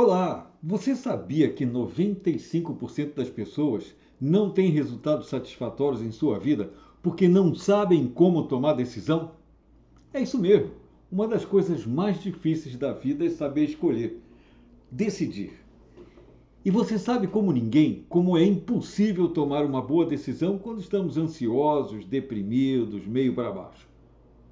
Olá! Você sabia que 95% das pessoas não têm resultados satisfatórios em sua vida porque não sabem como tomar decisão? É isso mesmo. Uma das coisas mais difíceis da vida é saber escolher, decidir. E você sabe como ninguém como é impossível tomar uma boa decisão quando estamos ansiosos, deprimidos, meio para baixo.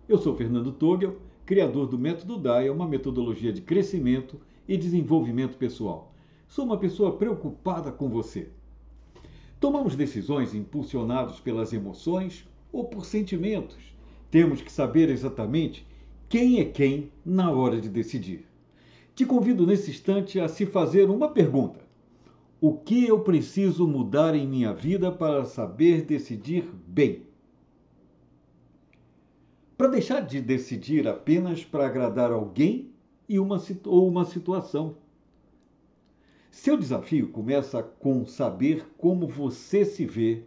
Eu sou Fernando Togel, criador do Método DAIA, uma metodologia de crescimento e desenvolvimento pessoal. Sou uma pessoa preocupada com você. Tomamos decisões impulsionados pelas emoções ou por sentimentos. Temos que saber exatamente quem é quem na hora de decidir. Te convido nesse instante a se fazer uma pergunta: O que eu preciso mudar em minha vida para saber decidir bem? Para deixar de decidir apenas para agradar alguém e uma, ou uma situação. Seu desafio começa com saber como você se vê,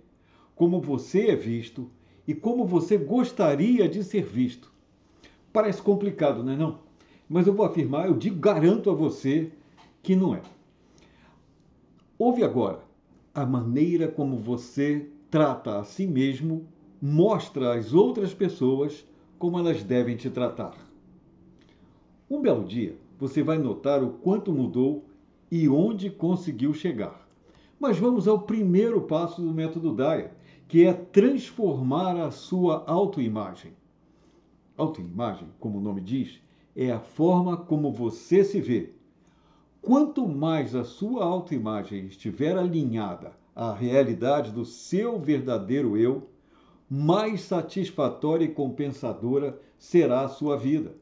como você é visto e como você gostaria de ser visto. Parece complicado, não é não? Mas eu vou afirmar, eu digo, garanto a você que não é. Ouve agora, a maneira como você trata a si mesmo mostra às outras pessoas como elas devem te tratar. Um belo dia, você vai notar o quanto mudou e onde conseguiu chegar. Mas vamos ao primeiro passo do método DAIA, que é transformar a sua autoimagem. Autoimagem, como o nome diz, é a forma como você se vê. Quanto mais a sua autoimagem estiver alinhada à realidade do seu verdadeiro eu, mais satisfatória e compensadora será a sua vida.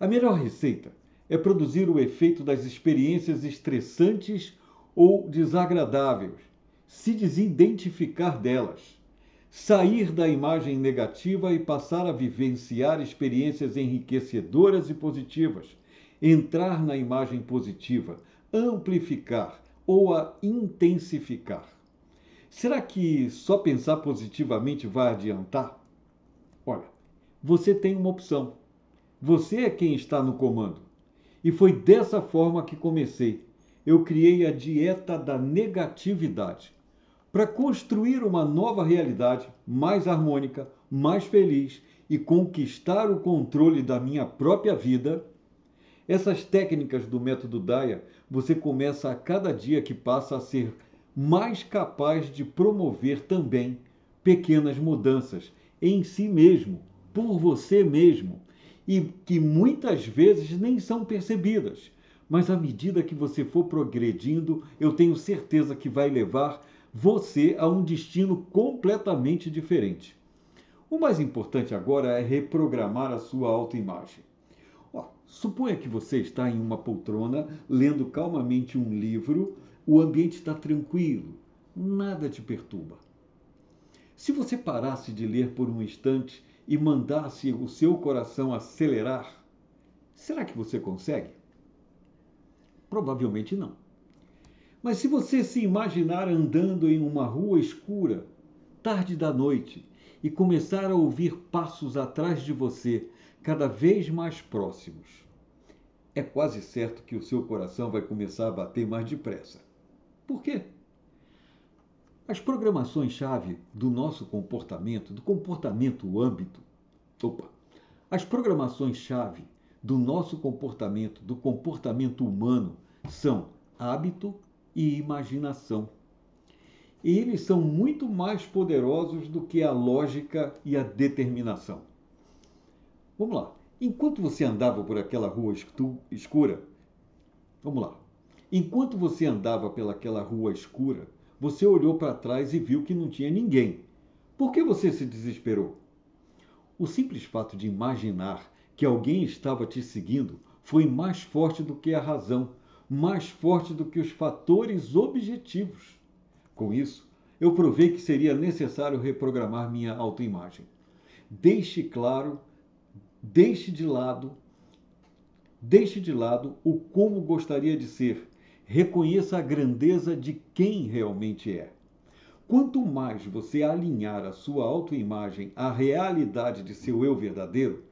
A melhor receita é produzir o efeito das experiências estressantes ou desagradáveis, se desidentificar delas, sair da imagem negativa e passar a vivenciar experiências enriquecedoras e positivas, entrar na imagem positiva, amplificar ou a intensificar. Será que só pensar positivamente vai adiantar? Olha, você tem uma opção você é quem está no comando. E foi dessa forma que comecei. Eu criei a dieta da negatividade para construir uma nova realidade mais harmônica, mais feliz e conquistar o controle da minha própria vida. Essas técnicas do método Daya, você começa a cada dia que passa a ser mais capaz de promover também pequenas mudanças em si mesmo, por você mesmo e que muitas vezes nem são percebidas. Mas à medida que você for progredindo, eu tenho certeza que vai levar você a um destino completamente diferente. O mais importante agora é reprogramar a sua autoimagem. Ó, suponha que você está em uma poltrona lendo calmamente um livro, o ambiente está tranquilo, nada te perturba. Se você parasse de ler por um instante e mandasse o seu coração acelerar, será que você consegue? Provavelmente não. Mas se você se imaginar andando em uma rua escura, tarde da noite, e começar a ouvir passos atrás de você, cada vez mais próximos, é quase certo que o seu coração vai começar a bater mais depressa. Por quê? As programações-chave do nosso comportamento, do comportamento âmbito, opa, as programações-chave do nosso comportamento, do comportamento humano, são hábito e imaginação. E eles são muito mais poderosos do que a lógica e a determinação. Vamos lá. Enquanto você andava por aquela rua escura, vamos lá. Enquanto você andava pelaquela rua escura, você olhou para trás e viu que não tinha ninguém. Por que você se desesperou? O simples fato de imaginar que alguém estava te seguindo foi mais forte do que a razão, mais forte do que os fatores objetivos. Com isso, eu provei que seria necessário reprogramar minha autoimagem. Deixe claro, deixe de lado, deixe de lado o como gostaria de ser reconheça a grandeza de quem realmente é. Quanto mais você alinhar a sua autoimagem à realidade de seu eu verdadeiro,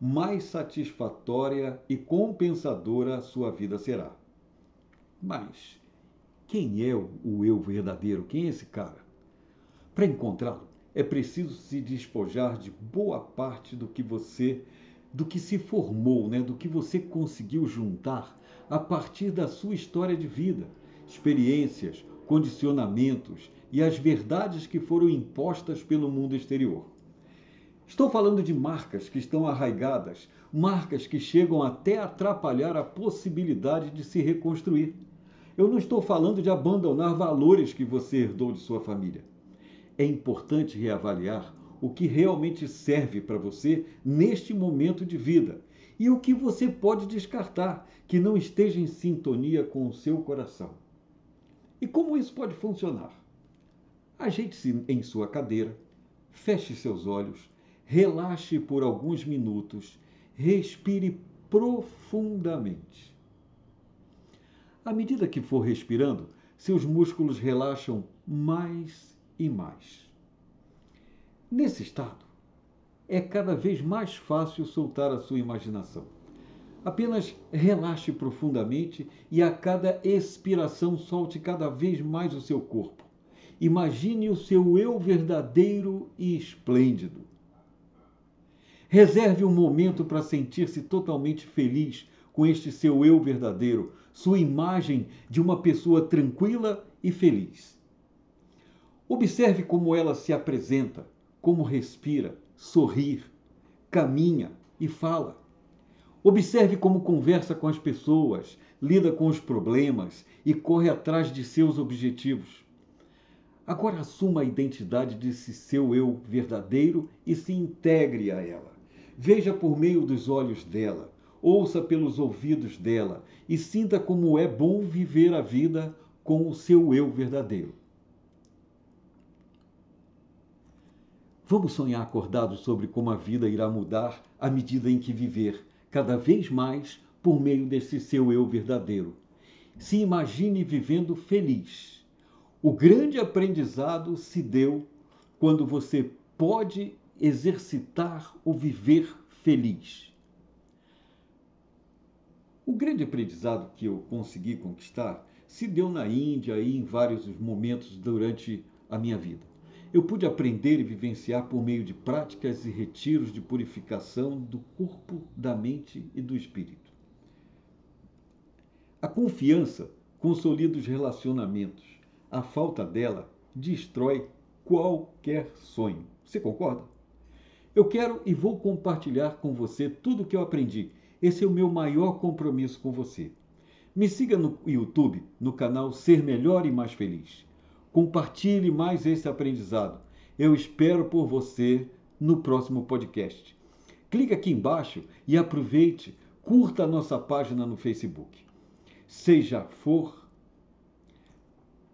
mais satisfatória e compensadora a sua vida será. Mas quem é o eu verdadeiro? Quem é esse cara? Para encontrá-lo, é preciso se despojar de boa parte do que você, do que se formou, né? do que você conseguiu juntar a partir da sua história de vida, experiências, condicionamentos e as verdades que foram impostas pelo mundo exterior. Estou falando de marcas que estão arraigadas, marcas que chegam até atrapalhar a possibilidade de se reconstruir. Eu não estou falando de abandonar valores que você herdou de sua família. É importante reavaliar o que realmente serve para você neste momento de vida e o que você pode descartar que não esteja em sintonia com o seu coração. E como isso pode funcionar? Ajeite-se em sua cadeira, feche seus olhos relaxe por alguns minutos, respire profundamente. À medida que for respirando, seus músculos relaxam mais e mais. Nesse estado, é cada vez mais fácil soltar a sua imaginação. Apenas relaxe profundamente e a cada expiração solte cada vez mais o seu corpo. Imagine o seu eu verdadeiro e esplêndido. Reserve um momento para sentir-se totalmente feliz com este seu eu verdadeiro, sua imagem de uma pessoa tranquila e feliz. Observe como ela se apresenta, como respira, sorrir, caminha e fala. Observe como conversa com as pessoas, lida com os problemas e corre atrás de seus objetivos. Agora assuma a identidade desse seu eu verdadeiro e se integre a ela. Veja por meio dos olhos dela, ouça pelos ouvidos dela e sinta como é bom viver a vida com o seu eu verdadeiro. Vamos sonhar acordados sobre como a vida irá mudar à medida em que viver, cada vez mais por meio desse seu eu verdadeiro. Se imagine vivendo feliz. O grande aprendizado se deu quando você pode exercitar o viver feliz. O grande aprendizado que eu consegui conquistar se deu na Índia e em vários momentos durante a minha vida. Eu pude aprender e vivenciar por meio de práticas e retiros de purificação do corpo, da mente e do espírito. A confiança consolida os relacionamentos. A falta dela destrói qualquer sonho. Você concorda? Eu quero e vou compartilhar com você tudo o que eu aprendi. Esse é o meu maior compromisso com você. Me siga no YouTube, no canal Ser Melhor e Mais Feliz. Compartilhe mais esse aprendizado. Eu espero por você no próximo podcast. Clique aqui embaixo e aproveite, curta a nossa página no Facebook. Seja for,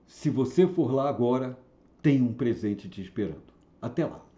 se você for lá agora, tem um presente te esperando. Até lá.